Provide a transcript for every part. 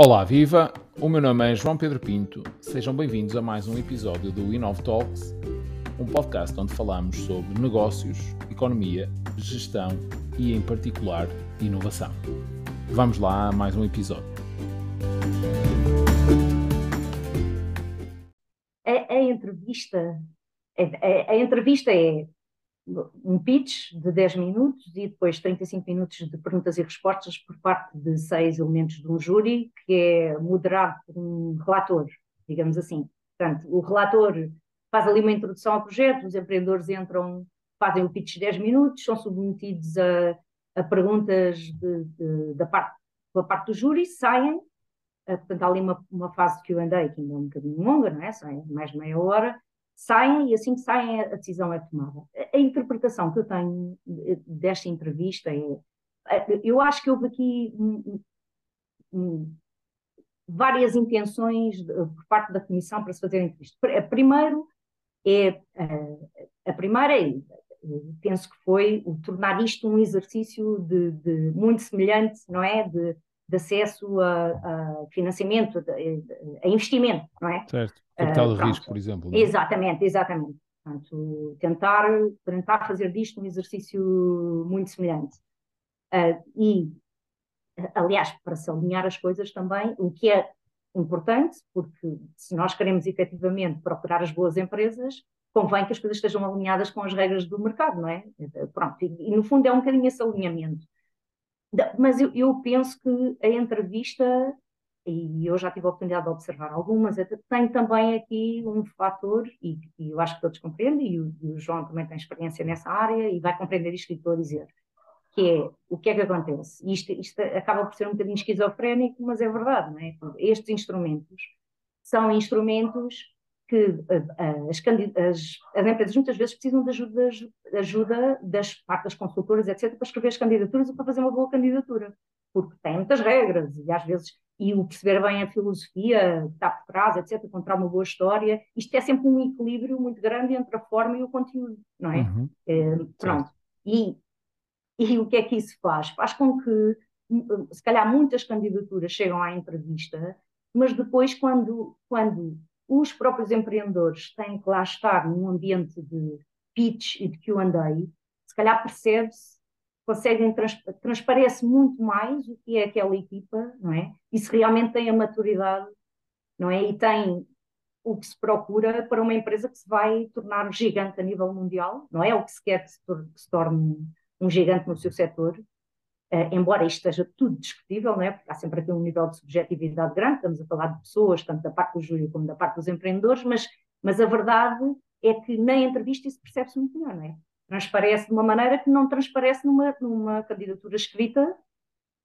Olá, viva! O meu nome é João Pedro Pinto. Sejam bem-vindos a mais um episódio do Inov Talks, um podcast onde falamos sobre negócios, economia, gestão e, em particular, inovação. Vamos lá a mais um episódio. A, a entrevista, a, a, a entrevista é um pitch de 10 minutos e depois 35 minutos de perguntas e respostas por parte de seis elementos de um júri, que é moderado por um relator, digamos assim. Portanto, o relator faz ali uma introdução ao projeto, os empreendedores entram, fazem o pitch de 10 minutos, são submetidos a, a perguntas de, de, da parte, pela parte do júri, saem, eh, portanto há ali uma, uma fase de Q&A que ainda é um bocadinho longa, não é? Sai mais de meia hora, saem e assim que saem a decisão é tomada. A, interpretação que eu tenho desta entrevista é, eu acho que houve aqui várias intenções por parte da Comissão para se fazer a entrevista. Primeiro, é, a primeira é, penso que foi o tornar isto um exercício de, de muito semelhante, não é? De, de acesso a, a financiamento, a, a, investimento, não é? Certo. Capital de uh, risco, por exemplo. É? Exatamente, exatamente. Portanto, tentar, tentar fazer disto um exercício muito semelhante. Uh, e, aliás, para se alinhar as coisas também, o que é importante, porque se nós queremos efetivamente procurar as boas empresas, convém que as coisas estejam alinhadas com as regras do mercado, não é? Pronto, e, e no fundo é um bocadinho esse alinhamento. Mas eu, eu penso que a entrevista, e eu já tive a oportunidade de observar algumas, tem também aqui um fator, e, e eu acho que todos compreendem, e o, e o, João também tem experiência nessa área, e vai compreender isto que estou a dizer, que é o que é que acontece. Isto, isto acaba por ser um bocadinho esquizofrénico, mas é verdade, não é? Estes instrumentos são instrumentos que uh, as, as, as, empresas muitas vezes precisam de ajuda, ajuda das partes consultoras, etc., para escrever as candidaturas e para fazer uma boa candidatura, porque tem muitas regras e às vezes, e o perceber bem a filosofia que está por trás, etc., encontrar uma boa história, isto é sempre um equilíbrio muito grande entre a forma e o conteúdo, não é? Uhum. é pronto. E, e o que é que isso faz? Faz com que, se calhar, muitas candidaturas chegam à entrevista, mas depois, quando, quando os próprios empreendedores têm que lá estar num ambiente de pitch e de Q&A, se calhar percebe-se, conseguem, trans, transparece muito mais o que é aquela equipa, não é? E se realmente tem a maturidade, não é? E tem o que se procura para uma empresa que se vai tornar gigante a nível mundial, não é? O que se quer que se torne um gigante no seu setor, Uh, embora isto esteja tudo discutível, não é? porque há sempre aqui um nível de subjetividade grande, estamos a falar de pessoas, tanto da parte do júri como da parte dos empreendedores, mas, mas a verdade é que na entrevista isso percebe-se muito melhor, não é? Transparece de uma maneira que não transparece numa, numa candidatura escrita,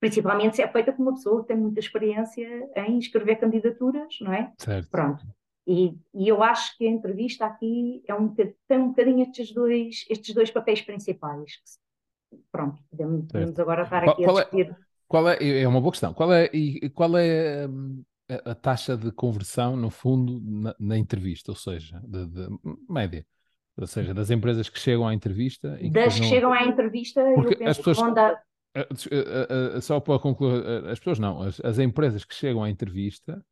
principalmente se é feita por uma pessoa que tem muita experiência em escrever candidaturas, não é? Certo. Pronto. E, e, eu acho que a entrevista aqui é um, tem um bocadinho estes dois, estes dois papéis principais, que pronto, podemos, podemos agora estar aqui qual, a é- discutir. É, qual é, é uma boa questão. Qual é, e, qual é hum, a, a, taxa de conversão, no fundo, na, na entrevista, ou seja, de, de, média? Ou seja, das empresas que chegam à entrevista. E das que, não... chegam à entrevista, Porque eu penso as pessoas... que ronda... Só para concluir, as pessoas não, as, as empresas que chegam à entrevista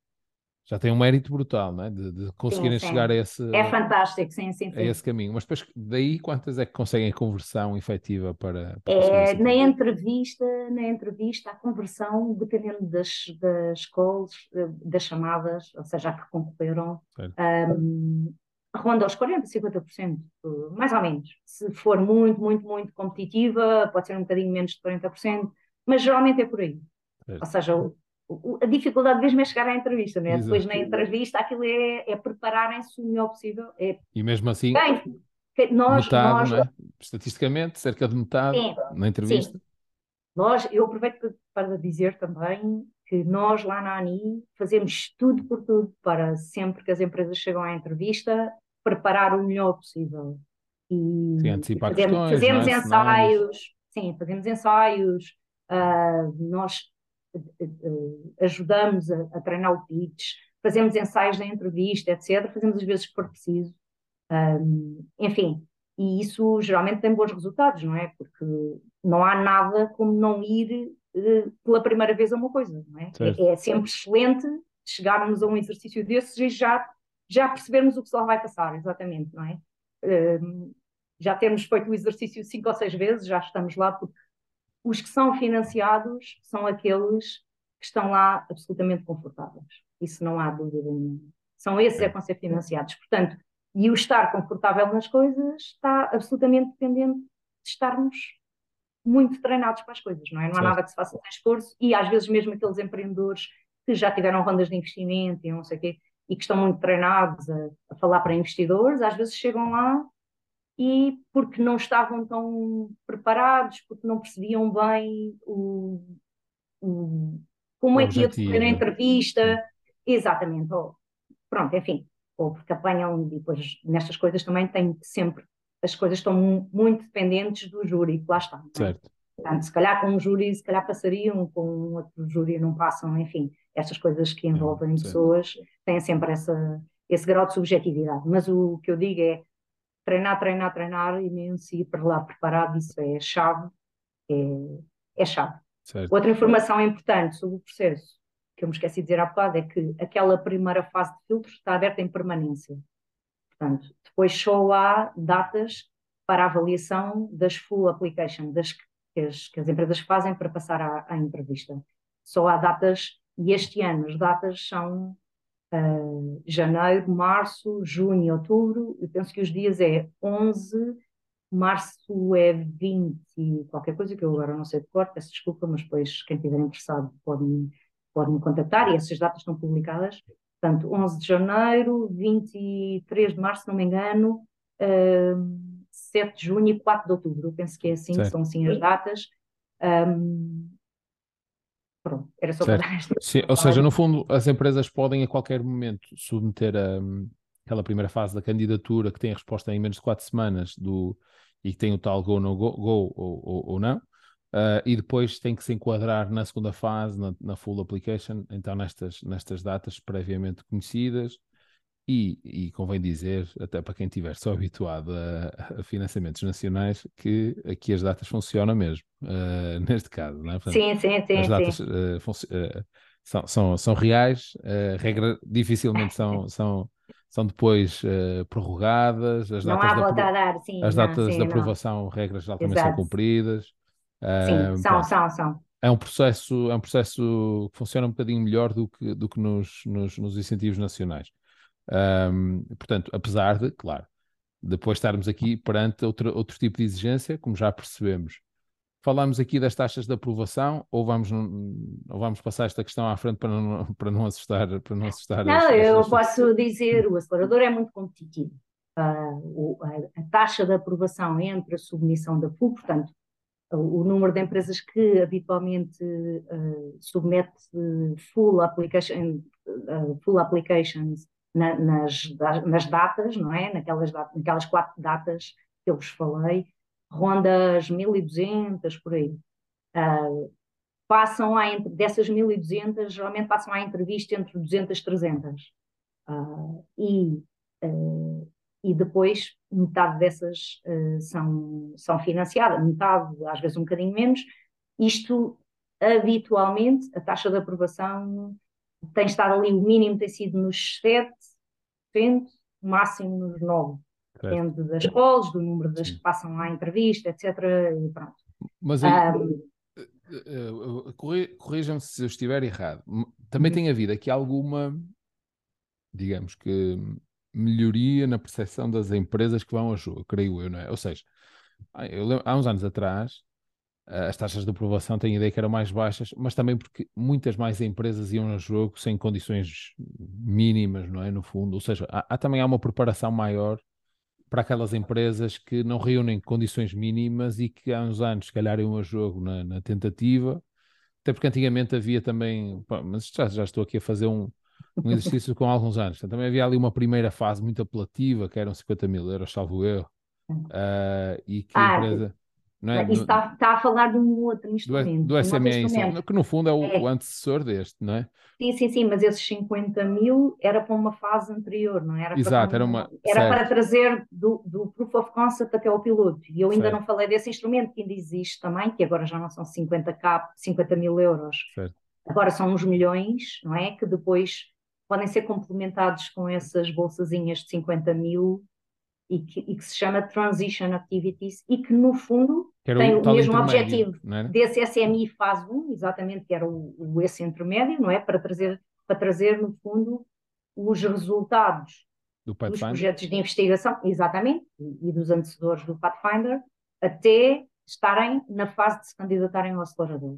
já tem um mérito brutal, não é? De, de conseguirem sim, sim. chegar a esse, é fantástico, sim, sim, sim. a esse caminho. Mas depois, daí, quantas é que conseguem a conversão efetiva para. para é, na entrevista, na entrevista, a conversão, dependendo das, das calls, eh, das chamadas, ou seja, a que concorreram, um, ronda aos 40%, 50%, mais ou menos. Se for muito, muito, muito competitiva, pode ser um bocadinho menos de 40%, mas geralmente é por aí. Ou seja, a dificuldade mesmo é chegar à entrevista, né? depois na entrevista aquilo é, é prepararem-se o melhor possível. É... E mesmo assim, Bem, nós, metade, nós... É? estatisticamente, cerca de metade sim, na entrevista. Sim. Nós, eu aproveito para dizer também que nós lá na ANI fazemos tudo por tudo para sempre que as empresas chegam à entrevista preparar o melhor possível. E, sim, antecipar fazemos, questões, fazemos é? ensaios, sim, fazemos ensaios, uh, nós ajudamos a, a, treinar o pitch, fazemos ensaios da entrevista, etc. Fazemos às vezes que for preciso. Um, enfim, e isso geralmente tem bons resultados, não é? Porque não há nada como não ir uh, pela primeira vez a uma coisa, não é? É, é, sempre excelente chegarmos a um exercício desses e já, já percebermos o que só vai passar, exatamente, não é? Uh, já temos feito o exercício cinco ou seis vezes, já estamos lá, porque os que são financiados são aqueles que estão lá absolutamente confortáveis. Isso não há dúvida nenhuma. São esses é que vão ser financiados. Portanto, e o estar confortável nas coisas está absolutamente dependente de estarmos muito treinados para as coisas, não é? Não há nada que se faça sem esforço e às vezes mesmo aqueles empreendedores que já tiveram rondas de investimento e não sei o quê, e que estão muito treinados a, a falar para investidores, às vezes chegam lá e porque não estavam tão preparados, porque não percebiam bem o, o como o é que ia decorrer a entrevista, exatamente, ou, pronto, enfim, ou porque apanham, e depois nestas coisas também tem sempre, as coisas estão muito dependentes do júri, que lá está. É? Certo. Portanto, se calhar com um júri, se calhar passariam, com um outro júri não passam, enfim, estas coisas que envolvem pessoas têm sempre essa, esse grau de subjetividade. Mas o que eu digo é treinar, treinar, treinar imenso e ir para lá preparado, isso é chave, é, é chave. Certo. Outra informação importante sobre o processo, que eu me esqueci de dizer há bocado, é que aquela primeira fase de filtro está aberta em permanência. Portanto, depois só há datas para avaliação das full application, das que as, que as empresas fazem para passar à, à entrevista. Só há datas, e este ano as datas são uh, janeiro, março, junho, outubro, eu penso que os dias é 11, março é 20 e qualquer coisa que eu agora não sei de cor, peço desculpa, mas depois quem estiver interessado pode me, pode me contactar e essas datas estão publicadas. Portanto, 11 de janeiro, 23 de março, se não me engano, uh, 7 de junho e 4 de outubro. Eu penso que é assim, são assim as datas. Um, Pronto, era só certo. para dar. Sim, ou seja, no fundo, as empresas podem a qualquer momento submeter a, aquela primeira fase da candidatura que tem a resposta em menos de quatro semanas do, e que tem o tal go, no go, go ou, ou, ou não. Uh, e depois tem que se enquadrar na segunda fase, na, na, full application, então nestas, nestas datas previamente conhecidas, e, e, convém dizer, até para quem estiver só habituado a, a, financiamentos nacionais, que aqui as datas funcionam mesmo, uh, neste caso, não é? Portanto, sim, sim, sim. As datas sim. Uh, uh, são, são, são reais, regra, dificilmente são, são, são depois prorrogadas. As não datas há volta a dar, sim. As datas sim, de aprovação, não. regras Exato. são cumpridas. sim, são, são, são. É um processo, é um processo que funciona um bocadinho melhor do que, do que nos, nos, nos incentivos nacionais. Um, portanto, apesar de, claro, depois estarmos aqui perante outro, outro tipo de exigência, como já percebemos. Falamos aqui das taxas de aprovação ou vamos, ou vamos passar esta questão à frente para não, para não assustar? Para não, assustar não as, eu as... posso dizer, o acelerador é muito competitivo. Uh, a, a, taxa de aprovação entre a submissão da FU, portanto, o, o número de empresas que habitualmente uh, submete full, application, uh, full applications na, nas, nas datas, não é? Naquelas, naquelas quatro datas que eu vos falei, ronda as 1200 por aí. Uh, passam a, dessas 1200, geralmente passam à entrevista entre 200 e 300. Uh, e, uh, e depois metade dessas são, são financiadas, metade, às vezes um bocadinho menos. Isto, habitualmente, a taxa de aprovação tem estado ali, o mínimo tem sido nos 7, o máximo nos 9. Depende das calls, do número das que passam à entrevista, etc. E pronto. Mas aí, um, eh, eh, corrija-me se eu estiver errado. Também uhum. tem havido aqui alguma, digamos que, melhoria na percepção das empresas que vão ao jogo, creio eu, não é? Ou seja, eu, há uns anos atrás as taxas de aprovação tenho a ideia que eram mais baixas, mas também porque muitas mais empresas iam no jogo sem condições mínimas, não é? No fundo, ou seja, há, há também há uma preparação maior para aquelas empresas que não reúnem condições mínimas e que há uns anos, se calhar, iam a jogo na, na tentativa, até porque antigamente havia também, pá, mas já, já estou aqui a fazer um, um exercício com alguns anos, então, também havia ali uma primeira fase muito apelativa, que eram 50 mil euros, salvo erro, uh, e que a ah, empresa é? Isso está, está, a falar de um outro instrumento. Do, do SME, instrumento. que no fundo é o, é. o, antecessor deste, não é? Sim, sim, sim, mas esses 50 mil era para uma fase anterior, não era? Exato, para, era uma. Era para trazer do, do Proof of Concept até ao piloto. E eu ainda certo. não falei desse instrumento que ainda existe também, que agora já não são 50k, 50 mil euros. Certo. Agora são uns milhões, não é? Que depois podem ser complementados com essas bolsazinhas de 50 mil e que, e que, se chama Transition Activities e que, no fundo, tem o, o mesmo objetivo desse SMI fase 1, exatamente, que era o, o esse intermédio, não é? Para trazer, para trazer, no fundo, os resultados Do dos projetos de investigação, exatamente, e, e dos antecessores do Pathfinder, até estarem na fase de se candidatarem ao acelerador.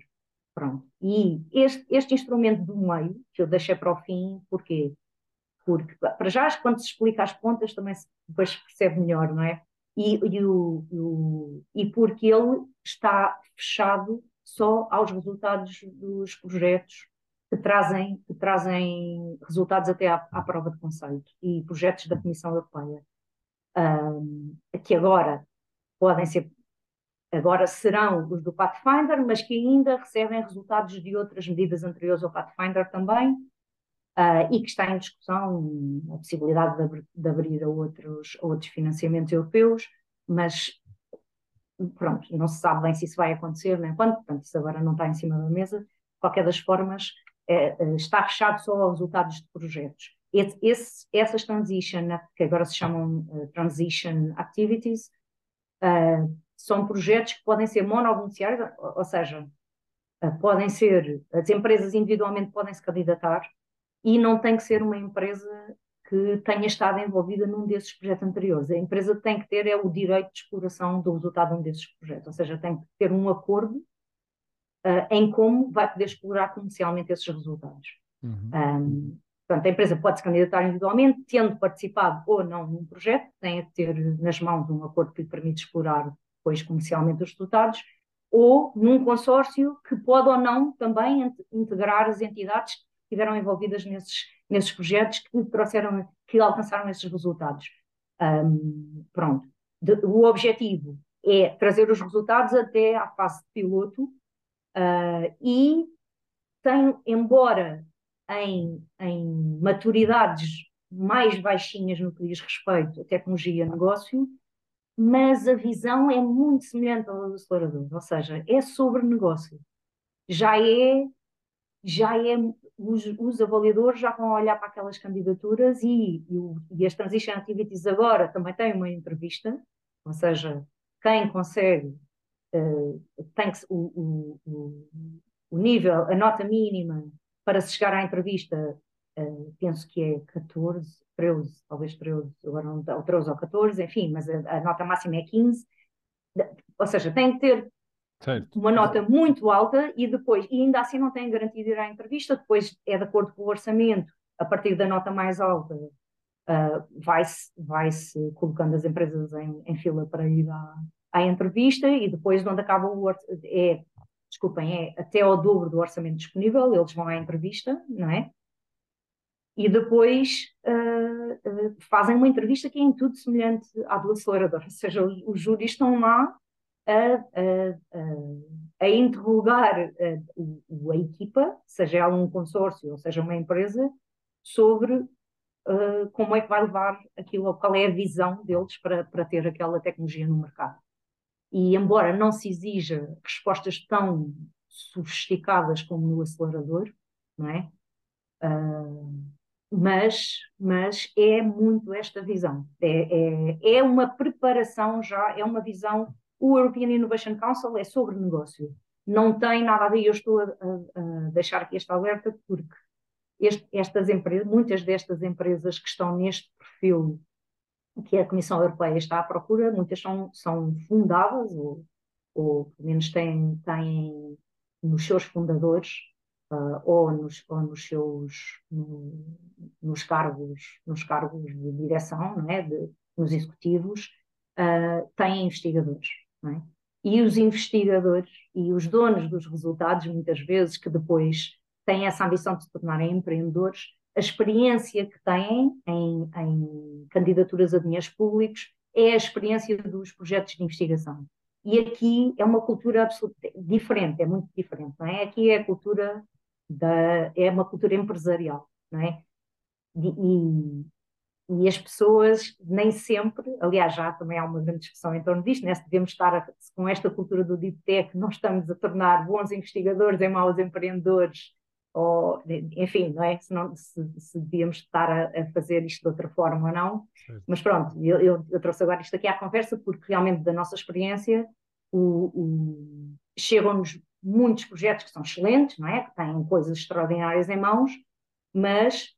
Pronto. E este, este instrumento do meio, que eu deixei para o fim, porquê? Porque para já quando se explica as pontas também se depois percebe melhor, não é? E, e, o, o, e porque ele está fechado só aos resultados dos projetos que trazem, que trazem resultados até à, à prova de conceito e projetos da Comissão Europeia, um, que agora podem ser, agora serão os do Pathfinder, mas que ainda recebem resultados de outras medidas anteriores ao Pathfinder também, Uh, e que está em discussão a possibilidade de, abrir, de abrir a outros, outros financiamentos europeus, mas pronto, não se sabe bem se isso vai acontecer nem quando, portanto isso agora não está em cima da mesa. De qualquer das formas, é, é está fechado só aos resultados de projetos. Esse, essas transition, que agora se chamam uh, transition activities, uh, são projetos que podem ser monobeneficiários, ou, ou seja, podem ser, as empresas individualmente podem se candidatar, e não tem que ser uma empresa que tenha estado envolvida num desses projetos anteriores. A empresa tem que ter é o direito de exploração do resultado de um desses projetos, ou seja, tem que ter um acordo uh, em como vai poder explorar comercialmente esses resultados. Uhum. Um, portanto, a empresa pode se candidatar individualmente, tendo participado ou não num projeto, tem que ter nas mãos um acordo que lhe permite explorar depois comercialmente os resultados, ou num consórcio que pode ou não também integrar as entidades estiveram envolvidas nesses, nesses projetos que trouxeram, que alcançaram esses resultados. Um, pronto. De, o objetivo é trazer os resultados até à fase de piloto uh, e tem, embora em, em maturidades mais baixinhas no que diz respeito à tecnologia negócio, mas a visão é muito semelhante ao do acelerador, ou seja, é sobre negócio. Já é, já é os, os, avaliadores já vão olhar para aquelas candidaturas e, e, e, as Transition Activities agora também têm uma entrevista, ou seja, quem consegue, uh, tem que, o, o, o, nível, a nota mínima para se chegar à entrevista, uh, penso que é 14, 13, talvez 13, agora não, ou 13 ou 14, enfim, mas a, a nota máxima é 15, ou seja, tem que ter Certo. uma nota muito alta e depois, e ainda assim não tem garantia de ir à entrevista, depois é de acordo com o orçamento, a partir da nota mais alta uh, vai-se vai -se colocando as empresas em, em fila para ir à, à entrevista e depois onde acaba o é, desculpem, é até ao dobro do orçamento disponível, eles vão à entrevista, não é? E depois uh, uh, fazem uma entrevista que é em tudo semelhante à do acelerador, ou seja, os, os júris estão lá a, a, a interrogar a, a, equipa, seja ela um consórcio ou seja uma empresa, sobre uh, como é que vai levar aquilo, qual é a visão deles para, para ter aquela tecnologia no mercado. E embora não se exija respostas tão sofisticadas como no acelerador, não é? Uh, mas, mas é muito esta visão. É, é, é uma preparação já, é uma visão o European Innovation Council é sobre negócio. Não tem nada a ver, eu estou a, a, deixar aqui esta alerta porque este, estas empresas, muitas destas empresas que estão neste perfil que a Comissão Europeia está à procura, muitas são, são fundadas ou, ou pelo menos têm, têm nos seus fundadores uh, ou, nos, ou nos seus no, nos cargos nos cargos de direção, não é? de, nos executivos, uh, têm investigadores. É? E os investigadores e os donos dos resultados, muitas vezes, que depois têm essa ambição de se tornarem empreendedores, a experiência que têm em, em candidaturas a dinheiros públicos é a experiência dos projetos de investigação. E aqui é uma cultura absolutamente diferente, é muito diferente, não é? Aqui é a cultura da, é uma cultura empresarial, não é? E, e as pessoas nem sempre, aliás, já também há uma grande discussão em torno disto, né? se devemos estar a, com esta cultura do deep tech, nós estamos a tornar bons investigadores em maus empreendedores, ou, enfim, não é? Se, não, se, se devíamos estar a, a, fazer isto de outra forma ou não. Mas pronto, eu, eu, eu, trouxe agora isto aqui à conversa porque realmente da nossa experiência chegam-nos muitos projetos que são excelentes, não é? Que têm coisas extraordinárias em mãos, mas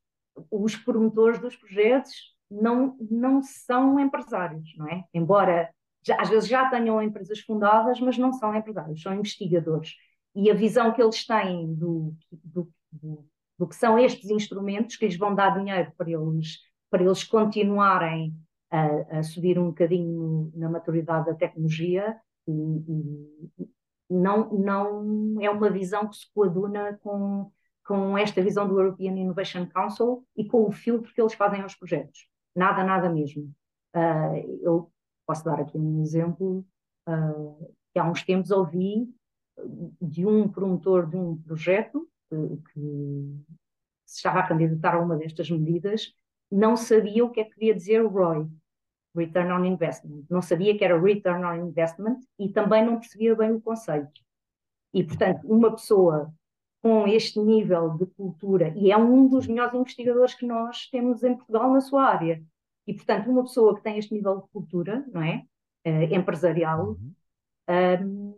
os promotores dos projetos não, não são empresários, não é? Embora já, às vezes já tenham empresas fundadas, mas não são empresários, são investigadores. E a visão que eles têm do, do, do, do que são estes instrumentos que lhes vão dar dinheiro para eles, para eles continuarem a, a subir um bocadinho na maturidade da tecnologia e, e, não, não é uma visão que se coaduna com com esta visão do European Innovation Council e com o filtro que eles fazem aos projetos. Nada, nada mesmo. Uh, eu posso dar aqui um exemplo uh, que há uns tempos ouvi de um promotor de um projeto que, que se estava a candidatar a uma destas medidas, não sabia o que é que queria dizer o ROI, Return on Investment. Não sabia que era Return on Investment e também não percebia bem o conceito. E, portanto, uma pessoa com este nível de cultura, e é um dos melhores investigadores que nós temos em Portugal na sua área. E, portanto, uma pessoa que tem este nível de cultura, não é? Uh, empresarial, uhum. um,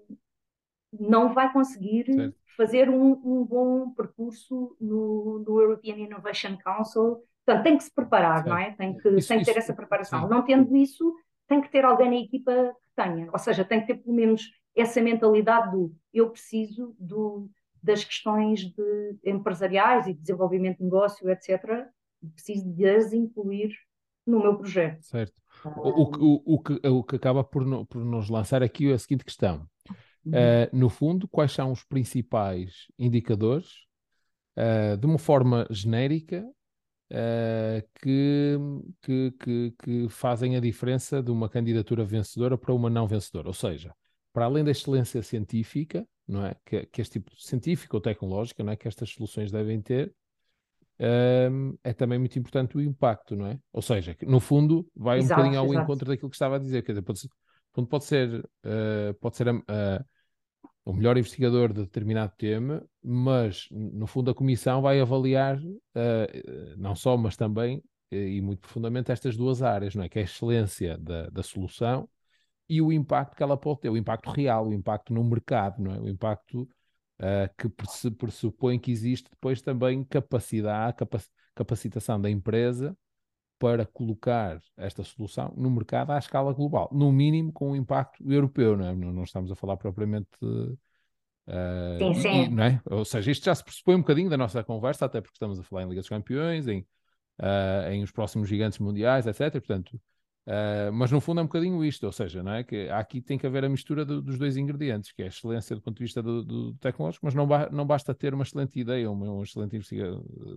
não vai conseguir certo. fazer um, um, bom percurso no, no, European Innovation Council. Portanto, tem que se preparar, certo. não é? Tem que, isso, tem que ter isso, essa preparação. Sim. Não tendo isso, tem que ter alguém na equipa que tenha. Ou seja, tem que ter pelo menos essa mentalidade do eu preciso do das questões de empresariais e desenvolvimento de negócio, etc., preciso de as incluir no meu projeto. Certo. O, o, o, que, o que acaba por, no, por nos lançar aqui é a seguinte questão. Uhum. Uh, no fundo, quais são os principais indicadores, uh, de uma forma genérica, uh, que, que, que, que, fazem a diferença de uma candidatura vencedora para uma não vencedora? Ou seja, para além da excelência científica, não é? Que, que este tipo científico ou tecnológica, não é? Que estas soluções devem ter, um, é também muito importante o impacto, não é? Ou seja, no fundo, vai exato, um bocadinho ao exato. encontro daquilo que estava a dizer. Quer dizer, pode ser, pode ser, uh, pode ser uh, o melhor investigador de determinado tema, mas no fundo a comissão vai avaliar uh, não só, mas também e muito profundamente estas duas áreas, não é? Que é a excelência da, da solução e o impacto que ela pode ter, o impacto real, o impacto no mercado, não é? O impacto uh, que pressupõe que existe depois também capacidade, capac capacitação da empresa para colocar esta solução no mercado à escala global, no mínimo com um impacto europeu, não é? Não, não estamos a falar propriamente. Uh, sim, sim. E, não é? Ou seja, isto já se pressupõe um bocadinho da nossa conversa, até porque estamos a falar em Liga dos Campeões, em, uh, em os próximos gigantes mundiais, etc. Portanto, Uh, mas no fundo é um bocadinho isto, ou seja, não é? que aqui tem que haver a mistura do, dos dois ingredientes, que é a excelência do ponto de vista do, do tecnológico, mas não, ba não, basta ter uma excelente ideia, uma, uma excelente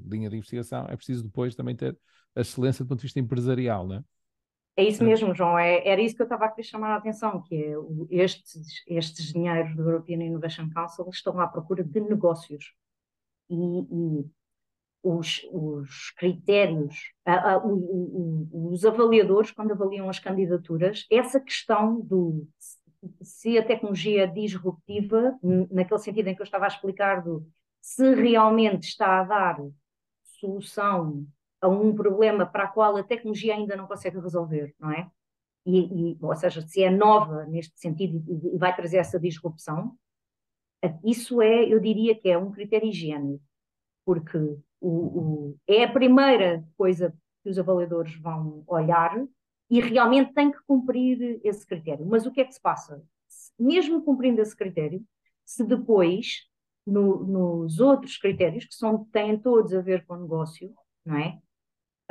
linha de investigação, é preciso depois também ter a excelência do ponto de vista empresarial, não é? É isso mesmo, João, é, era isso que eu estava a querer chamar a atenção, que é estes, estes dinheiros do European Innovation Council estão à procura de negócios. E, e os, os critérios, a, a, o, o, os avaliadores, quando avaliam as candidaturas, essa questão do se a tecnologia é disruptiva, naquele sentido em que eu estava a explicar, do, se realmente está a dar solução a um problema para o qual a tecnologia ainda não consegue resolver, não é? E, e, ou seja, se é nova neste sentido e vai trazer essa disrupção, isso é, eu diria que é um critério higiênico, porque o, o, é a primeira coisa que os avaliadores vão olhar e realmente tem que cumprir esse critério. Mas o que é que se passa? Mesmo cumprindo esse critério, se depois, no, nos outros critérios, que são, têm todos a ver com o negócio, não é?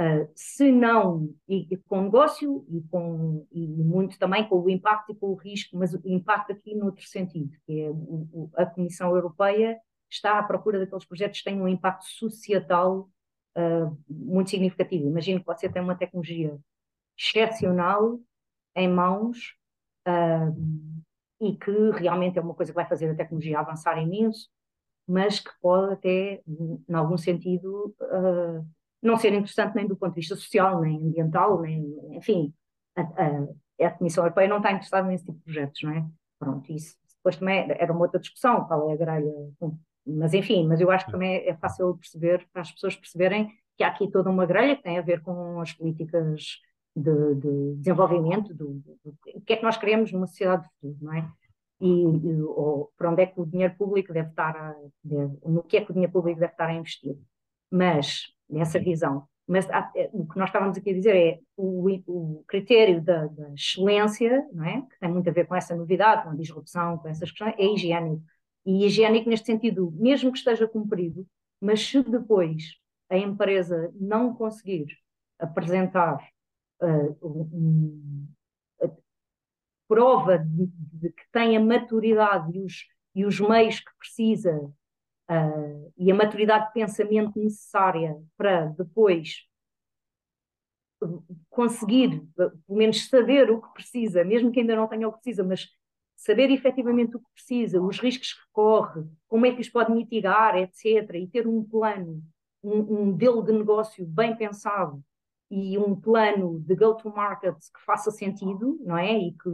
Uh, se não, e, e, com o negócio e, com, e muito também com o impacto e com o risco, mas o impacto aqui no outro sentido, que é o, o, a Comissão Europeia está à procura daqueles projetos que têm um impacto societal uh, muito significativo. Imagino que você tem uma tecnologia excepcional em mãos uh, e que realmente é uma coisa que vai fazer a tecnologia avançar imenso, mas que pode até, em algum sentido, uh, não ser interessante nem do ponto de vista social, nem ambiental, nem, enfim, a, a, a Comissão Europeia não está interessada nesse tipo de projetos, não é? Pronto, isso depois também era uma outra discussão, qual é a grelha, mas enfim, mas eu acho que também é fácil perceber, para as pessoas perceberem que há aqui toda uma grelha que tem a ver com as políticas de, de desenvolvimento, do, o que é que nós queremos numa sociedade de futuro, não é? E, e ou para onde é que o dinheiro público deve estar, a, deve, no que é que o dinheiro público deve estar a investir. Mas, nessa visão, mas há, é, o que nós estávamos aqui a dizer é o, o critério da, da, excelência, não é? que tem muito a ver com essa novidade, com a disrupção, com essas questões, é higiênico. E higiênico neste sentido, mesmo que esteja cumprido, mas se depois a empresa não conseguir apresentar uh, um, prova de, de, que tem a maturidade e os, e os meios que precisa uh, e a maturidade de pensamento necessária para depois conseguir, pelo menos saber o que precisa, mesmo que ainda não tenha o que precisa, mas saber efetivamente o que precisa, os riscos que corre, como é que os pode mitigar, etc., e ter um plano, um, um modelo de negócio bem pensado e um plano de go-to-market que faça sentido, não é? E que,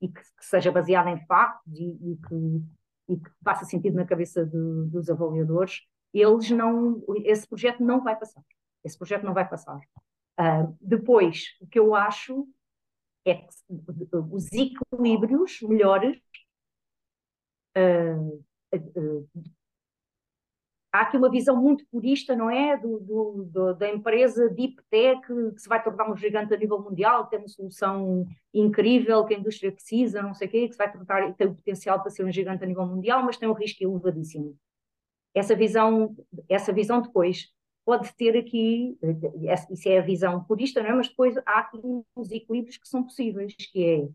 e que, que seja baseado em factos e, e, que, e que faça sentido na cabeça de, dos avaliadores, eles não, esse projeto não vai passar. Esse projeto não vai passar. Uh, depois, o que eu acho é os equilíbrios melhores uh, uh, há aqui uma visão muito purista, não é? Do, do, do, da empresa Deep Tech que se vai tornar um gigante a nível mundial, tem uma solução incrível que a indústria precisa, não sei o quê, que se vai tornar, tem o potencial para ser um gigante a nível mundial, mas tem um risco elevadíssimo. Essa visão, essa visão depois pode ter aqui, isso é a visão purista, não é? Mas depois há aqui uns equilíbrios que são possíveis, que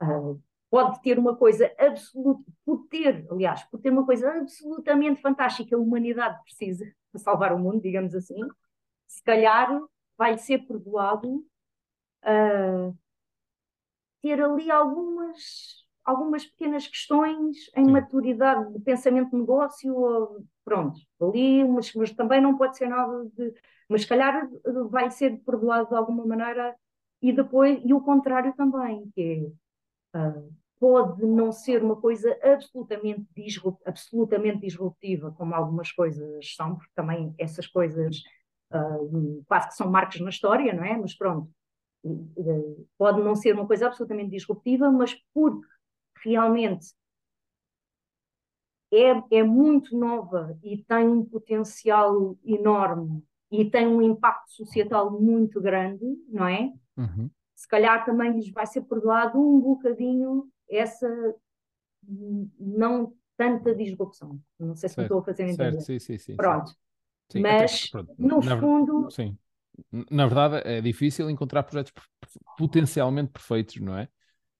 é uh, pode ter uma coisa absoluta, por ter, aliás, por ter uma coisa absolutamente fantástica a humanidade precisa para salvar o mundo, digamos assim, se calhar vai ser perdoado uh, ter ali algumas algumas pequenas questões em Sim. maturidade de pensamento de negócio, ou, pronto, ali, mas, mas, também não pode ser nada de. Mas se calhar vai ser perdoado de alguma maneira, e depois, e o contrário também, que é. Uh, pode não ser uma coisa absolutamente, disrupt, absolutamente disruptiva, como algumas coisas são, porque também essas coisas uh, quase que são marcos na história, não é? Mas pronto, uh, pode não ser uma coisa absolutamente disruptiva, mas porque realmente é, é muito nova e tem um potencial enorme e tem um impacto societal muito grande, não é? Uhum. Se calhar também lhes vai ser perdoado um bocadinho essa não tanta disrupção. Não sei se certo, me estou a fazer entender. Certo, sim, sim, sim. Pronto. Sim, Mas, até, no na, fundo... Sim. Na verdade, é difícil encontrar projetos potencialmente perfeitos, não é?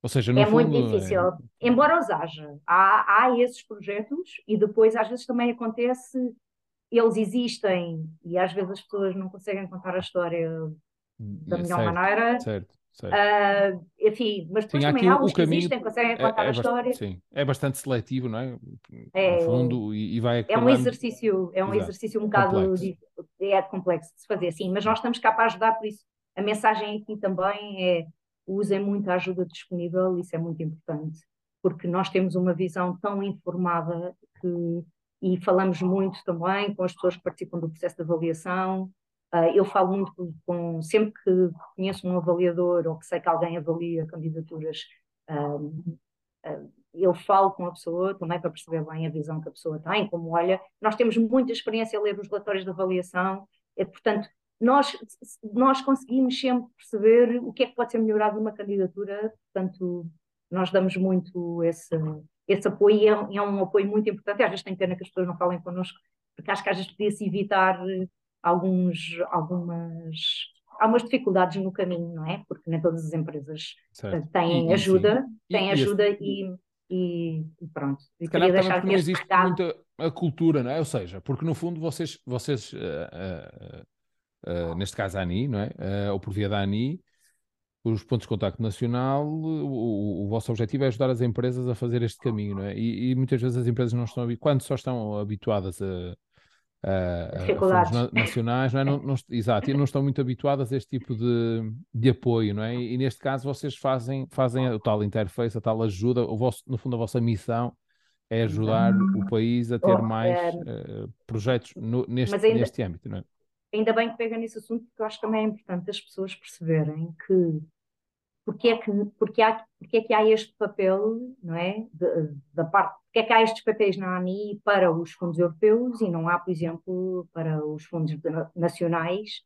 Ou seja, no é fundo, muito difícil. É... Embora os haja, há, há esses projetos e depois às vezes também acontece, eles existem e às vezes as pessoas não conseguem contar a história da hum, melhor certo, maneira. Certo. Uh, enfim, mas depois sim, também há os que existem, conseguem contar é, é a história. Sim, é bastante seletivo, não é? é fundo, e, e vai É um exercício, é um Exato. exercício um bocado complexo. é complexo de se fazer, sim, mas nós estamos cá para ajudar, por isso a mensagem aqui também é usem muito a ajuda disponível, isso é muito importante, porque nós temos uma visão tão informada que, e falamos muito também com as pessoas que participam do processo de avaliação, Uh, eu falo muito com, sempre que conheço um avaliador ou que sei que alguém avalia candidaturas, uh, uh, eu falo com a pessoa também para perceber bem a visão que a pessoa tem, como olha. Nós temos muita experiência a ler os relatórios de avaliação, é, portanto, nós, nós conseguimos sempre perceber o que é que pode ser melhorado numa candidatura, portanto, nós damos muito esse, esse apoio e é, é um apoio muito importante. Às vezes tem pena que as pessoas não falem connosco, porque acho que às vezes podia-se evitar alguns, algumas, algumas dificuldades no caminho, não é? Porque nem todas as empresas certo. têm e, ajuda, e, têm e, ajuda e, e, pronto. Se calhar também porque não existe muita a cultura, não é? Ou seja, porque no fundo vocês, vocês uh, uh, uh, neste caso a ANI, não é? ou por via da ANI, os pontos de contacto nacional, o, o, vosso objetivo é ajudar as empresas a fazer este caminho, não é? E, e muitas vezes as empresas não estão, quando só estão habituadas a, a, dificuldades a nacionais, não é? Não, não, exato, e não estão muito habituadas a este tipo de, de apoio, não é? E, e, neste caso vocês fazem, fazem o tal interface, a tal ajuda, o vosso, no fundo a vossa missão é ajudar o país a ter oh, mais é... uh, projetos no, neste, ainda, neste âmbito, não é? Ainda bem que pega nesse assunto, porque eu acho que também é importante as pessoas perceberem que porque é que, porque há, porque é que há este papel, não é? De, da parte, porque é que há estes papéis na ANI para os fundos europeus e não há, por exemplo, para os fundos nacionais?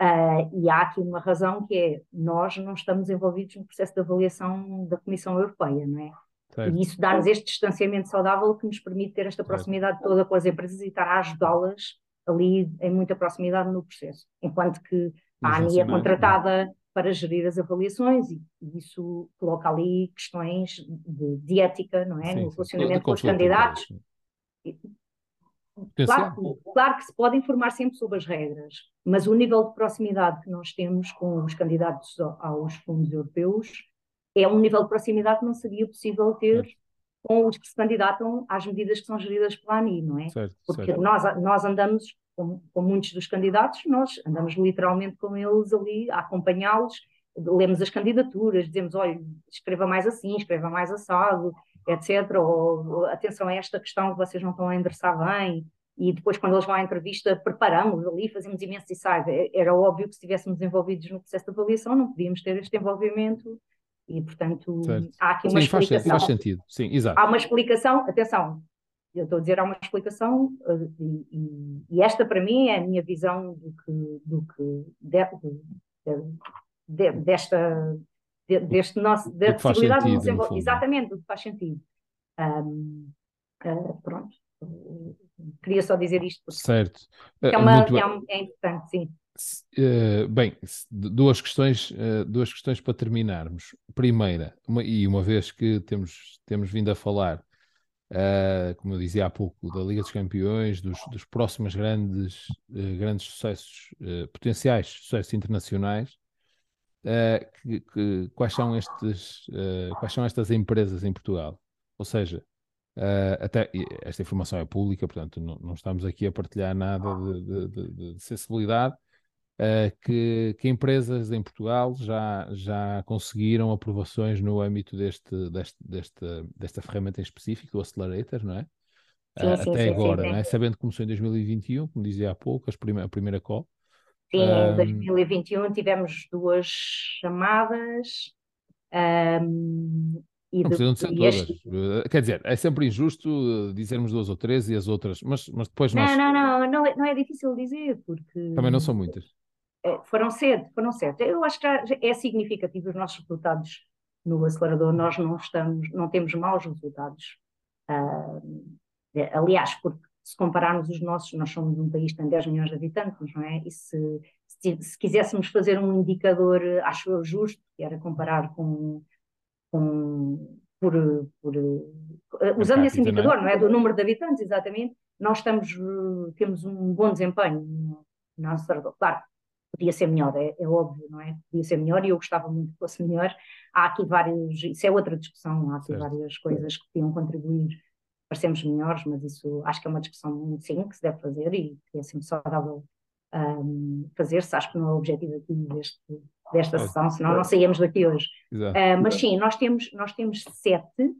Uh, e há aqui uma razão que é nós não estamos envolvidos no processo de avaliação da Comissão Europeia, não é? Certo. E isso dá-nos este distanciamento saudável que nos permite ter esta proximidade certo. toda com as empresas e estar a ajudá-las ali em muita proximidade no processo. Enquanto que a ANI é contratada para gerir as avaliações e isso coloca ali questões de, de ética, não é? Sim, no relacionamento com os candidatos. Claro, claro, que se pode informar sempre sobre as regras, mas o nível de proximidade que nós temos com os candidatos aos fundos europeus é um nível de proximidade que não seria possível ter com os que se candidatam às medidas que são geridas pela ANI, não é? Certo, Porque certo. Nós, nós andamos com, com, muitos dos candidatos, nós andamos literalmente com eles ali a acompanhá-los, lemos as candidaturas, dizemos, olha, escreva mais assim, escreva mais assado, etc. Ou atenção a esta questão que vocês não estão a endereçar bem. E depois, quando eles vão à entrevista, preparamos ali, fazemos imenso ensaio. É, era óbvio que se estivéssemos envolvidos no processo de avaliação, não podíamos ter este envolvimento. E, portanto, certo. há aqui uma Sim, explicação. Faz, faz sentido. Sim, exato. Há uma explicação, atenção, eu estou a dizer, há uma explicação, uh, e, e, e, esta para mim é a minha visão do que, do que de, de, de, desta, deste nosso, da possibilidade sentido, de nos exatamente, do que faz sentido. Um, uh, pronto, queria só dizer isto. Certo. É, uma, é, é importante, sim. Uh, bem, duas questões, uh, duas questões para terminarmos. Primeira, uma, e uma vez que temos, temos vindo a falar uh, como eu dizia há pouco, da Liga dos Campeões, dos, dos próximos grandes, uh, grandes sucessos, uh, potenciais sucessos internacionais, que, que, quais, são estes, quais são estas empresas em Portugal? Ou seja, até esta informação é pública, portanto, não, não estamos aqui a partilhar nada de, de, de sensibilidade, uh, que, que, empresas em Portugal já, já conseguiram aprovações no âmbito deste, deste, desta, desta ferramenta em específico, o Accelerator, não é? Sim, sim, até sim, agora, não é? Sabendo que começou em 2021, como dizia há pouco, prime a primeira call. Sim, um, em 2021 tivemos duas chamadas. Um, e não precisam de ser todas. Este... Eh, quer dizer, é sempre injusto dizermmos duas ou três e as outras, mas, mas depois nós... Não, não, não, não é, não é difícil dizer, porque... Também não são muitas. É, foram cedo, foram cedo. Eu acho que é significativo os nossos resultados no acelerador. Nós não estamos, não temos maus resultados. Uh, aliás, porque se compararmos os nossos, nós somos um país que tem 10 milhões de habitantes, não é? E se, se, se quiséssemos fazer um indicador, acho eu justo, que era comparar com, com por, por usando esse indicador, não é? Do número de habitantes, exatamente, nós estamos, temos um bom desempenho no acelerador. Claro, podia ser melhor, é, é, óbvio, não é? Podia ser melhor e eu gostava muito que fosse melhor. Há aqui vários, isso é outra discussão, há aqui certo. várias coisas que podiam contribuir para sermos melhores, mas isso acho que é uma discussão sim que se deve fazer e que é sempre saudável um, fazer-se. Acho que não é o objetivo aqui deste, desta sessão, senão não saíamos daqui hoje. Uh, mas sim, nós temos, nós temos sete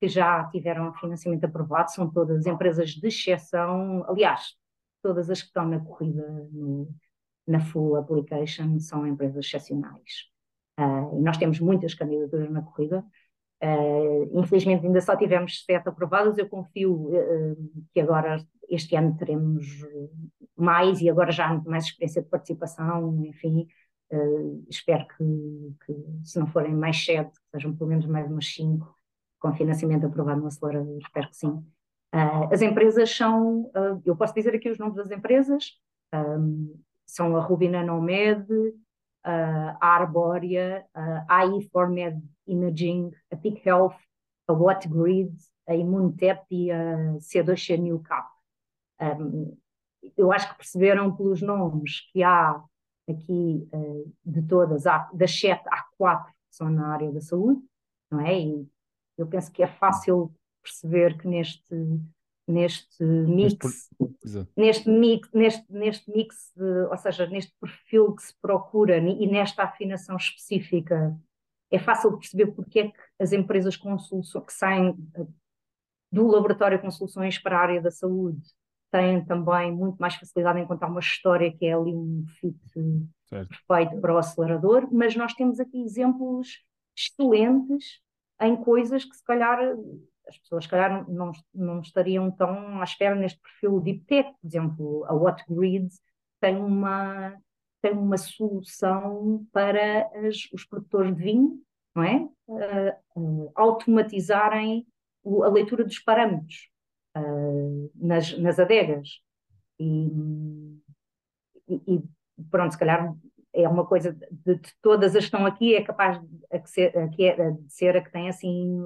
que já tiveram financiamento aprovado, são todas empresas de exceção, aliás, todas as que estão na corrida no, na full application são empresas excepcionais. Uh, e nós temos muitas candidaturas na corrida. Uh, infelizmente ainda só tivemos sete aprovadas. Eu confio uh, que agora este ano teremos mais e agora já mais experiência de participação, enfim. espero que, que, se não forem mais sete, sejam pelo menos mais umas cinco com financiamento aprovado no acelerador. Espero que sim. as empresas são, eu posso dizer aqui os nomes das empresas, um, são a Rubina Nomed, a Arbórea, a AI4Med Imaging, a Peak Health, a WhatGrid, a Immunotep e a C2C New Cap. Um, eu acho que perceberam pelos nomes que há aqui uh, de todas, há, das sete, há quatro que são na área da saúde, não é? E eu penso que é fácil perceber que neste, neste mix, neste mix, neste, neste mix, de, ou seja, neste perfil que se procura e nesta afinação específica, é fácil perceber porque é que as empresas com que saem do laboratório com soluções para a área da saúde têm também muito mais facilidade em contar uma história que é ali um fit certo. perfeito para o acelerador, mas nós temos aqui exemplos excelentes em coisas que se calhar as pessoas se calhar não, não estariam tão à espera neste perfil Deep Tech, por exemplo, a WhatGrid tem uma, tem uma solução para as, os produtores de vinho, não é? Uh, automatizarem o, a leitura dos parâmetros uh, nas, nas adegas. E, e, e, pronto, se calhar é uma coisa de, de, todas as que estão aqui, é capaz de, a ser, a, que é, de ser a que tem assim,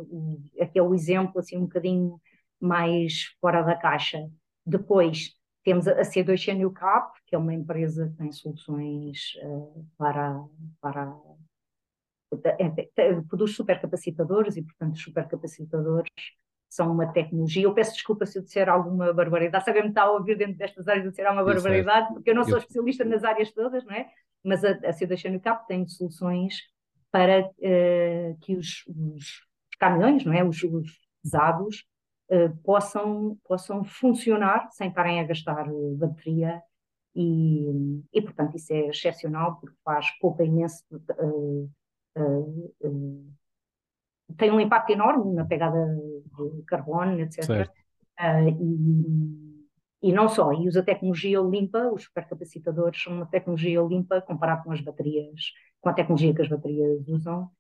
aquele é exemplo assim um bocadinho mais fora da caixa. Depois temos a C2C New Cap, que é uma empresa que tem soluções uh, para, para é, produz supercapacitadores e, portanto, os supercapacitadores são uma tecnologia. Eu peço desculpa se eu disser alguma barbaridade. Sabem-me está a ouvir dentro destas áreas eu disser alguma barbaridade, porque eu não sou especialista nas áreas todas, não é? Mas a, a C2C New Cap tem soluções para uh, que os, os, caminhões, não é? Os, os pesados, uh, possam, possam funcionar sem estarem a gastar uh, bateria e, e, portanto, isso é excepcional porque faz poupa imenso, uh, tem um impacto enorme na pegada de carbono, etc. e, e não só, e usa tecnologia limpa, os supercapacitadores são uma tecnologia limpa comparado com as baterias, com a tecnologia que as baterias usam.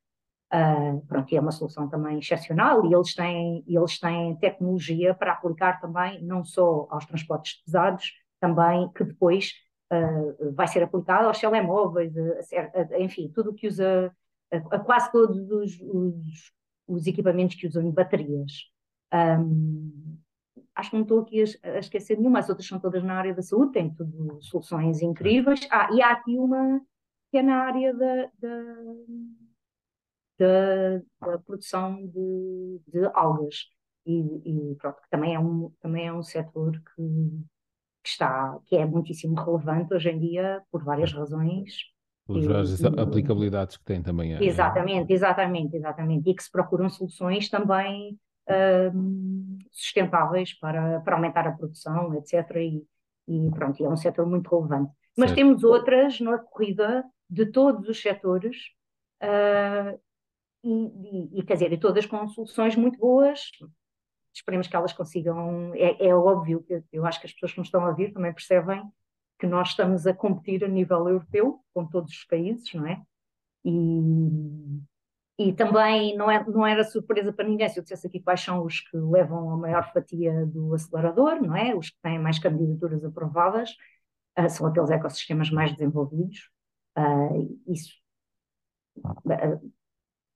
Uh, pronto, e é uma solução também excepcional e eles têm, eles têm tecnologia para aplicar também não só aos transportes pesados, também que depois uh, vai ser aplicado aos telemóveis, a, a, enfim, tudo o que usa, a, a quase todos os, os, os, equipamentos que usam baterias. Um, acho que não estou aqui a, a, esquecer nenhuma, as outras são todas na área da saúde, têm tudo soluções incríveis. Ah, e há aqui uma que é na área da, da da, da produção de, de algas. E, e, pronto, que também é um, também é um setor que, que, está, que é muitíssimo relevante hoje em dia por várias razões. Por várias aplicabilidades que tem também. É, exatamente, exatamente, exatamente. E que se procuram soluções também um, sustentáveis para, para aumentar a produção, etc. E, e pronto, é um setor muito relevante. Mas certo. temos outras na corrida de todos os setores uh, e, e, e, quer dizer, e todas com soluções muito boas. Esperemos que elas consigam. É, é óbvio que eu acho que as pessoas que nos estão a ouvir também percebem que nós estamos a competir a nível europeu com todos os países, não é? E, e também não, é, não era surpresa para ninguém se eu dissesse aqui quais são os que levam a maior fatia do acelerador, não é? Os que têm mais candidaturas aprovadas, uh, são aqueles ecossistemas mais desenvolvidos. Uh, isso uh,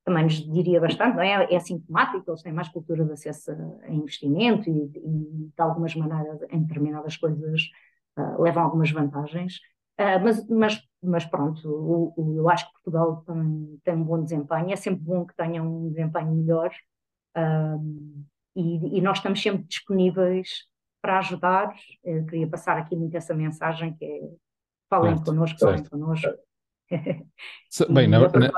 também nos diria bastante, não é? É sintomático, eles têm mais cultura de acesso a investimento e, e de algumas maneiras, em determinadas coisas, levam algumas vantagens. Uh, mas, mas, mas pronto, o, o, eu acho que Portugal tem, tem um bom desempenho, é sempre bom que tenha um desempenho melhor uh, e, e, nós estamos sempre disponíveis para ajudar. Eu queria passar aqui muito essa mensagem que é falem certo, connosco, falem connosco. Bem, na, na,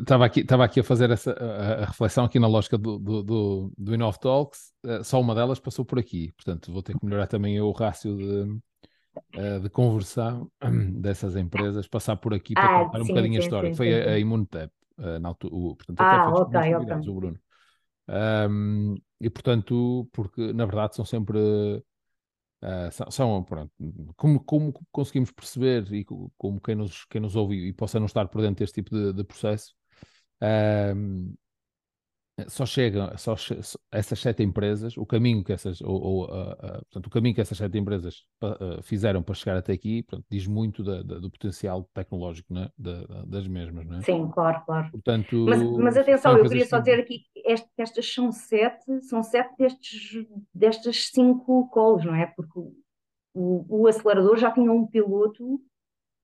estava, aqui, estava aqui a fazer essa, a, a reflexão aqui na lógica do, do, do, do Inov Talks, uh, só uma delas passou por aqui, portanto vou ter que melhorar também o rácio de, uh, de conversão dessas empresas, passar por aqui para ah, contar sim, um bocadinho sim, a história, sim, foi a, a Imunotep, uh, na altura, o, portanto ah, o Bruno. Um, e portanto, porque na verdade são sempre Uh, são, são, pronto, como, como conseguimos perceber e como quem nos, quem nos ouve e possa não estar por dentro deste tipo de, de processo, uh, só chegam só che essas sete empresas, o caminho que essas, ou, ou uh, uh, portanto, o caminho que essas sete empresas uh, fizeram para chegar até aqui, portanto, diz muito da, da, do potencial tecnológico né? da, das mesmas, não é? Sim, claro, claro. Portanto, mas, mas atenção, eu queria só dizer aqui que este, estas são sete, são sete destes, destas cinco calls, não é? Porque o, o acelerador já tinha um piloto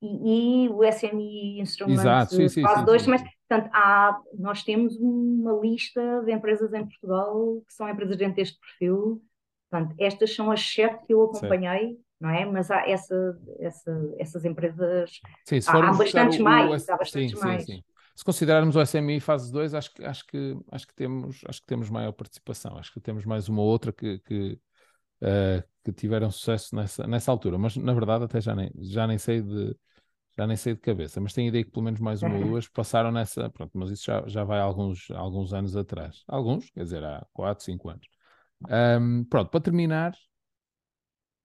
e, e, o SMI Instruments Exato, sim, sim, faz sim, dois, sim, mas sim. portanto, há, nós temos uma lista de empresas em Portugal que são empresas dentro deste perfil. Portanto, estas são as sete que eu acompanhei, não é? Mas há essa, essa, essas empresas, Sim, se há, há bastantes o, o mais, S- há sim, bastantes sim, mais. sim. Se considerarmos o SMI fase 2, acho que, acho que, acho que temos, acho que temos maior participação. Acho que temos mais uma ou outra que, que, eh, que tiveram sucesso nessa, nessa altura. Mas na verdade até já nem, já nem sei de, já nem sei de cabeça. Mas tenho ideia que pelo menos mais uma ou duas passaram nessa. Pronto, mas isso já, já vai alguns, alguns anos atrás. Alguns, quer dizer, há 4, 5 anos. Ahm, pronto, para terminar,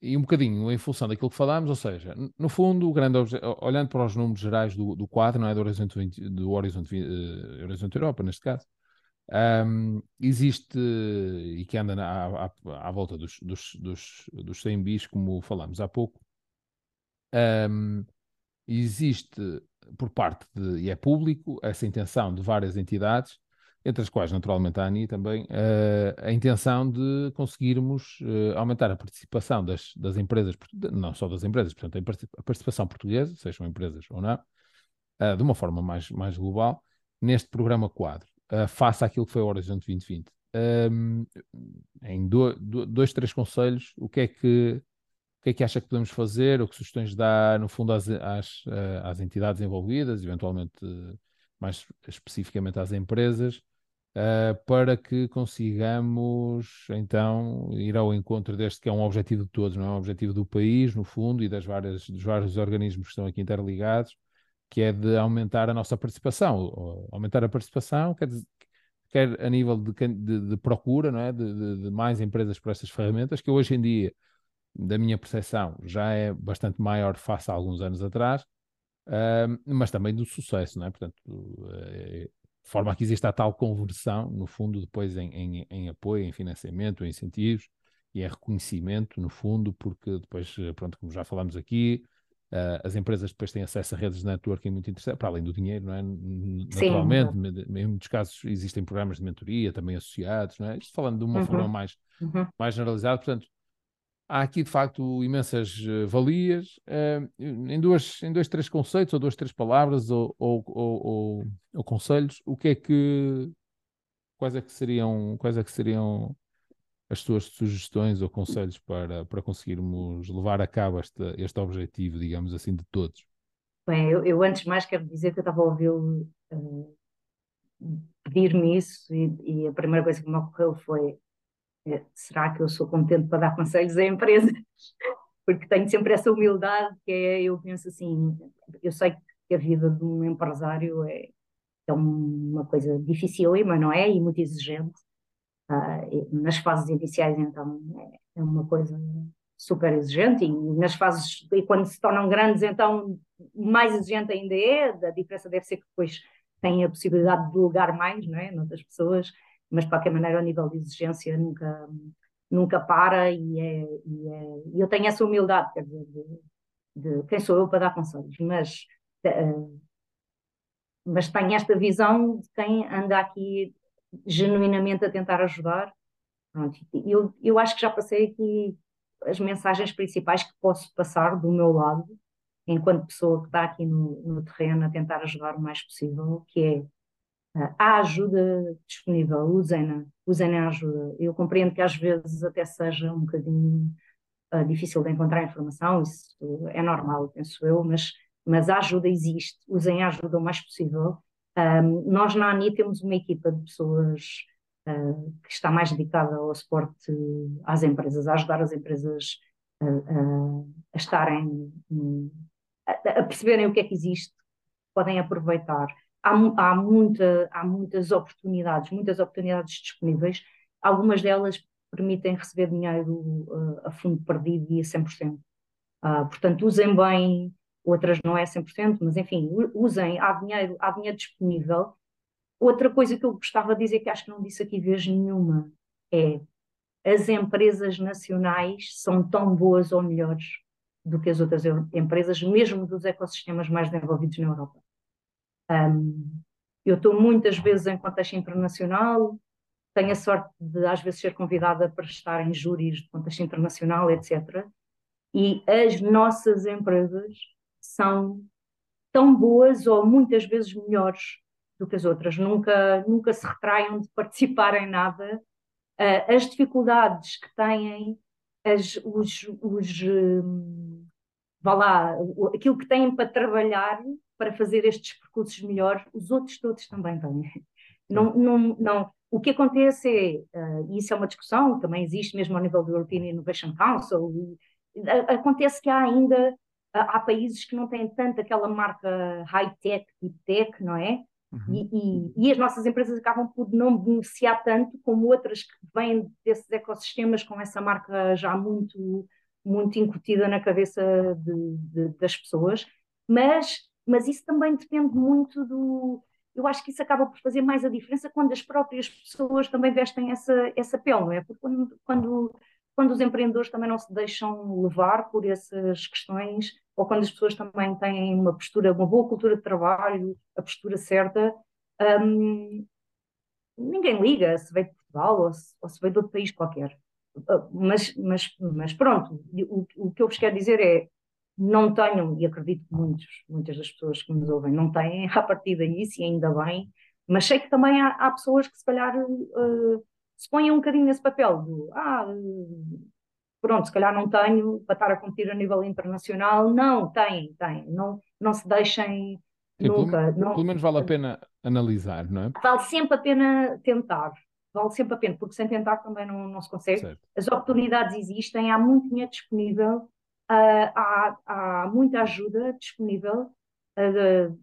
e um bocadinho em função daquilo que falámos, ou seja, no fundo, o grande olhando para os números gerais do, do quadro, não é? Do Horizonte, 20 do Horizonte, eh, Horizonte Europa, neste caso, ahm, existe, e que anda na- à, à- volta dos, dos, dos, dos 100 bis, como falámos há pouco, ahm, existe por parte de, e é público, essa intenção de várias entidades, entre as quais naturalmente a ANI também, eh, a intenção de conseguirmos eh, aumentar a participação das, das empresas, não só das empresas, portanto a parti- a participação portuguesa, sejam empresas ou não, eh, de uma forma mais, mais global, neste programa quadro, eh, face àquilo que foi o Horizonte 2020. Ahm, em do- do- dois, três conselhos, o que é que o que é que acha que podemos fazer, ou que sugestões dá, no fundo, às, às, eh, às entidades envolvidas, eventualmente mais especificamente às empresas, eh, para que consigamos, então, ir ao encontro deste que é um objetivo de todos, não é um objetivo do país, no fundo, e das várias, dos vários organismos que estão aqui interligados, que é de aumentar a nossa participação. Aumentar a participação quer dizer, quer a nível de, de- de procura, não é? De- de mais empresas para estas ferramentas, que hoje em dia da minha percepção, já é bastante maior face a alguns anos atrás, ahm, mas também do sucesso, não é? Portanto, eh, de forma que exista a tal conversão, no fundo, depois em, em, em apoio, em financiamento, em incentivos e em reconhecimento, no fundo, porque depois, pronto, como já falámos aqui, eh, as empresas depois têm acesso a redes de networking muito interessantes, para além do dinheiro, não é? N- Sim, Naturalmente, em muitos casos existem programas de mentoria também associados, não é? Isto falando de uma Uhum. forma mais, uhum. mais generalizada, portanto, há aqui de facto imensas eh, valias eh, em, duas, em dois, três conceitos, ou duas, três palavras, ou, ou, ou, ou- conselhos, o que é que quais é que seriam, quais é que seriam as suas sugestões ou conselhos para, para conseguirmos levar a cabo este, este objetivo, digamos assim, de todos? Bem, eu, eu antes de mais quero dizer que eu estava a ouvi-lo eh, pedir-me isso e, e a primeira coisa que me ocorreu foi será que eu sou competente para dar conselhos a empresas? Porque tenho sempre essa humildade que é, eu penso assim, eu sei que a vida de um empresário é, é uma coisa dificílima, não é? E muito exigente. Ah, nas fases iniciais, então, é, é uma coisa super exigente e nas fases, e quando se tornam grandes, então, mais exigente ainda é, a diferença deve ser que depois têm a possibilidade de delegar mais, não é? Noutras pessoas, mas de qualquer maneira o nível de exigência nunca, nunca para e, é, e, é, eu tenho essa humildade, quer dizer, de, de quem sou eu para dar conselhos, mas, uh, mas tenho esta visão de quem anda aqui genuinamente a tentar ajudar. Pronto, eu, eu acho que já passei aqui as mensagens principais que posso passar do meu lado, enquanto pessoa que está aqui no, no terreno a tentar ajudar o mais possível, que é há ajuda disponível, usem-na, usem a ajuda. Eu compreendo que às vezes até seja um bocadinho uh, difícil de encontrar informação, isso é normal, penso eu, mas, mas a ajuda existe, usem a ajuda o mais possível. Um, nós na ANI temos uma equipa de pessoas uh, que está mais dedicada ao suporte às empresas, a ajudar as empresas a, a, estarem, a, a, perceberem o que é que existe, podem aproveitar. Há, há, muita, há muitas oportunidades, muitas oportunidades disponíveis, algumas delas permitem receber dinheiro uh, a fundo perdido e a 100%. Uh, portanto, usem bem outras não é 100%, mas enfim, usem, há dinheiro, há dinheiro disponível. Outra coisa que eu gostava de dizer, que acho que não disse aqui vez nenhuma, é as empresas nacionais são tão boas ou melhores do que as outras empresas, mesmo dos ecossistemas mais desenvolvidos na Europa. Um, eu estou muitas vezes em contexto internacional, tenho a sorte de às vezes ser convidada para estar em júris de contexto internacional, etc. E as nossas empresas são tão boas ou muitas vezes melhores do que as outras. Nunca, nunca se retraiam de participar em nada. Uh, as dificuldades que têm, as, os, os um, vá lá, aquilo que têm para trabalhar para fazer estes percursos melhores, os outros todos também têm. Não, não, não. O que acontece é, uh, e isso é uma discussão, também existe mesmo ao nível do European Innovation Council, e, acontece que há ainda, há países que não têm tanto aquela marca high-tech, deep-tech, não é? Uhum. E, e, e, as nossas empresas acabam por não beneficiar tanto como outras que vêm desses ecossistemas com essa marca já muito, muito incutida na cabeça de, de, das pessoas. Mas, mas isso também depende muito do. Eu acho que isso acaba por fazer mais a diferença quando as próprias pessoas também vestem essa, essa pele, não é? Porque quando, quando, quando os empreendedores também não se deixam levar por essas questões ou quando as pessoas também têm uma postura, uma boa cultura de trabalho, a postura certa, um, ninguém liga se veio de Portugal ou se, ou se veio de outro país qualquer. Uh, mas, mas, mas pronto, o, o que eu vos quero dizer é não tenham, e acredito que muitos, muitas das pessoas que nos ouvem não têm a partir daí, e ainda bem, mas sei que também há, há pessoas que se calhar uh, se ponham um bocadinho nesse papel do ah, pronto, se calhar não tenho para estar a competir a nível internacional. Não, tem, tem. Não, não se deixem Sim, nunca. Pelo, não, pelo menos vale a pena analisar, não é? Vale sempre a pena tentar. Vale sempre a pena, porque sem tentar também não, não se consegue. Certo. As oportunidades existem, há muito dinheiro disponível, há, há muita ajuda disponível. Uh,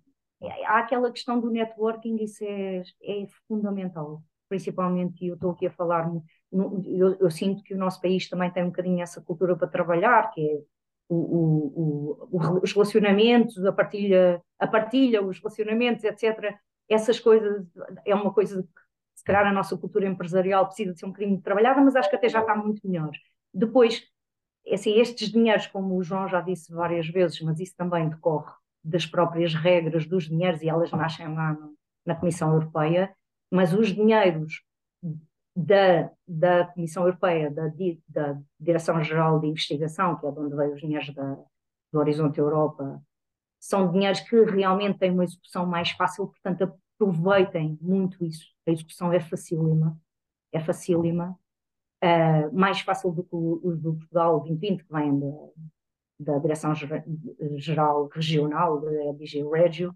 há aquela questão do networking, isso é, é fundamental. Principalmente, eu estou aqui a falar eu, eu, sinto que o nosso país também tem um bocadinho essa cultura para trabalhar, que é o, o, o, os relacionamentos, a partilha, a partilha, os relacionamentos, etc. Essas coisas é uma coisa que, se calhar, a nossa cultura empresarial precisa de ser um bocadinho trabalhada, mas acho que até já está muito melhor. Depois, assim, estes dinheiros, como o João já disse várias vezes, mas isso também decorre das próprias regras dos dinheiros e elas nascem lá na Comissão Europeia, mas os dinheiros da, da Comissão Europeia, da, da Direção-Geral de Investigação, que é de onde veio os dinheiros da, do Horizonte Europa, são dinheiros que realmente têm uma execução mais fácil, portanto aproveitem muito isso. A execução é facílima, é facílima, uh, mais fácil do que os do Portugal 2020, que vem da, da Direção-Geral Regional, da DG Regio,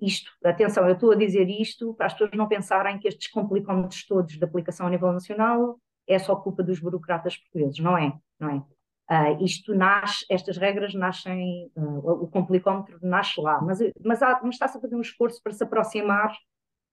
isto, atenção, eu estou a dizer isto para as pessoas não pensarem que estes complicómetros todos de aplicação a nível nacional é só culpa dos burocratas portugueses, não é, não é. Uh, isto nasce, estas regras nascem, uh, o complicómetro nasce lá, mas, mas, mas está-se a fazer um esforço para se aproximar,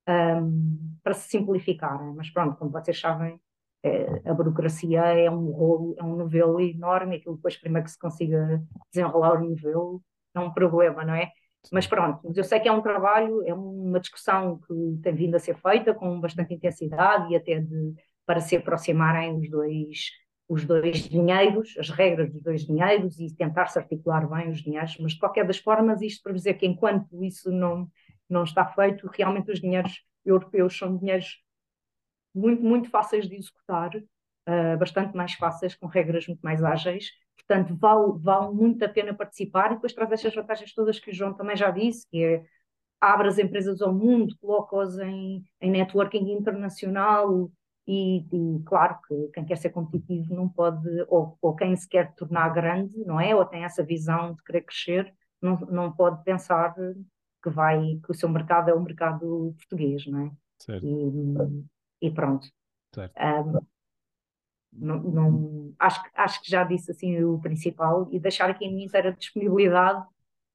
um, para se simplificar, mas pronto, como vocês sabem, é, a burocracia é um rolo, é um novelo enorme, aquilo depois primeiro que se consiga desenrolar o novelo é um problema, não é? Mas pronto, eu sei que é um trabalho, é uma discussão que tem vindo a ser feita com bastante intensidade e até de, para se aproximarem os dois, os dois dinheiros, as regras dos dois dinheiros e tentar se articular bem os dinheiros, mas de qualquer das formas, isto para dizer que enquanto isso não, não está feito, realmente os dinheiros europeus são dinheiros muito, muito fáceis de executar, uh, bastante mais fáceis, com regras muito mais ágeis, Portanto, vale, vale muito a pena participar e depois traz estas vantagens todas que o João também já disse, que é abre as empresas ao mundo, coloca-os em, em networking internacional e, e, claro que quem quer ser competitivo não pode, ou, ou quem se quer tornar grande, não é? Ou tem essa visão de querer crescer, não, não pode pensar que vai, que o seu mercado é o mercado português, não é? Certo. E, e pronto. Certo. Um, não, não, acho, acho que já disse assim o principal e deixar aqui a minha inteira disponibilidade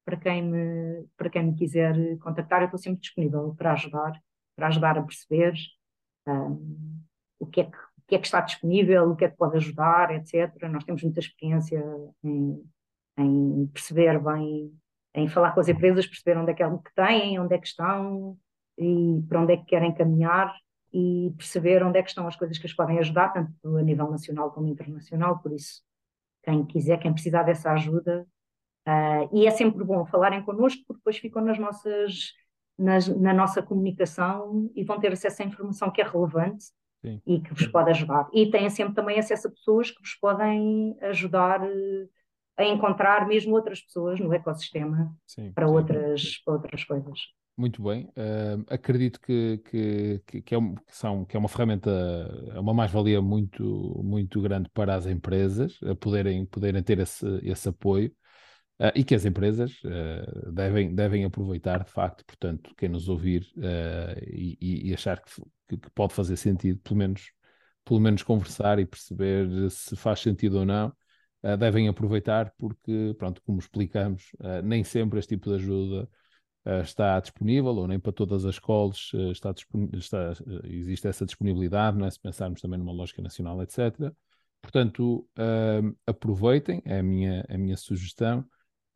para quem me, para quem me quiser contactar, eu estou sempre disponível para ajudar, para ajudar a perceber um, o, que é que, o que é que está disponível, o que é que pode ajudar, etc. Nós temos muita experiência em, em perceber bem, em falar com as empresas, perceber onde é que, é que têm, onde é que estão e para onde é que querem caminhar e perceber onde é que estão as coisas que as podem ajudar, tanto a nível nacional como internacional, por isso, quem quiser, quem precisar dessa ajuda, uh, e é sempre bom falarem connosco, porque depois ficam nas nossas, nas, na nossa comunicação e vão ter acesso à informação que é relevante Sim. e que vos pode ajudar. E têm sempre também acesso a pessoas que vos podem ajudar a encontrar mesmo outras pessoas no ecossistema sim, para, sim. Outras, para outras coisas. Muito bem. Uh, acredito que, que, que, é que, são, que é uma ferramenta, é uma mais-valia muito, muito grande para as empresas a poderem, poderem ter esse, esse apoio uh, e que as empresas uh, devem, devem aproveitar, de facto, portanto, quem nos ouvir e, e, achar que, que, pode fazer sentido, pelo menos, pelo menos conversar e perceber se faz sentido ou não, devem aproveitar porque, pronto, como explicamos, nem sempre este tipo de ajuda está disponível, ou nem para todas as escolas uh, está, está uh, existe essa disponibilidade, não é? se pensarmos também numa lógica nacional, etc. Portanto, aproveitem, é a minha, a minha sugestão.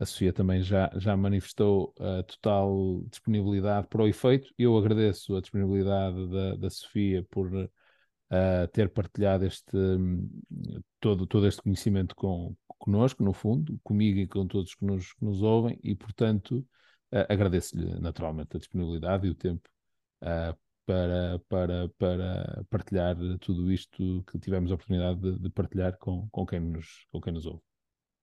A Sofia também já, já manifestou a total disponibilidade para o efeito. Eu agradeço a disponibilidade da, da Sofia por uh, ter partilhado este, todo, todo este conhecimento com, connosco, no fundo, comigo e com todos que nos, que nos ouvem, e portanto Uh, Agradeço-lhe naturalmente a disponibilidade e o tempo uh, para, para, para partilhar tudo isto que tivemos a oportunidade de, de, partilhar com, com, quem nos, com quem nos ouve.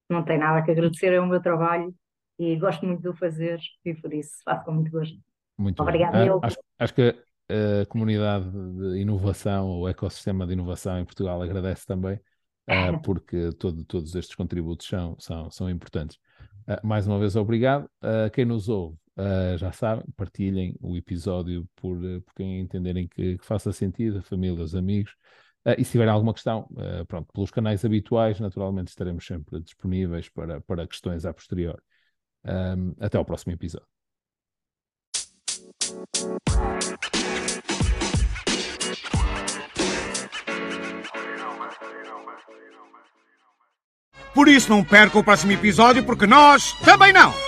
Não tem nada que agradecer, é o meu trabalho e gosto muito de o fazer e por isso faço com muito gosto. Muito Obrigada, uh, acho, acho que a comunidade de inovação, o ecossistema de inovação em Portugal agradece também, uh, porque todo, todos estes contributos são, são, são importantes. Uh, mais uma vez, obrigado. Uh, quem nos ouve, uh, já sabem, partilhem o episódio por, por quem entenderem que, que, faça sentido, a família, os amigos. e se tiverem alguma questão, pronto, pelos canais habituais, naturalmente estaremos sempre disponíveis para, para questões a posterior. Um, até ao próximo episódio. Por isso não perca o próximo episódio, porque nós também não!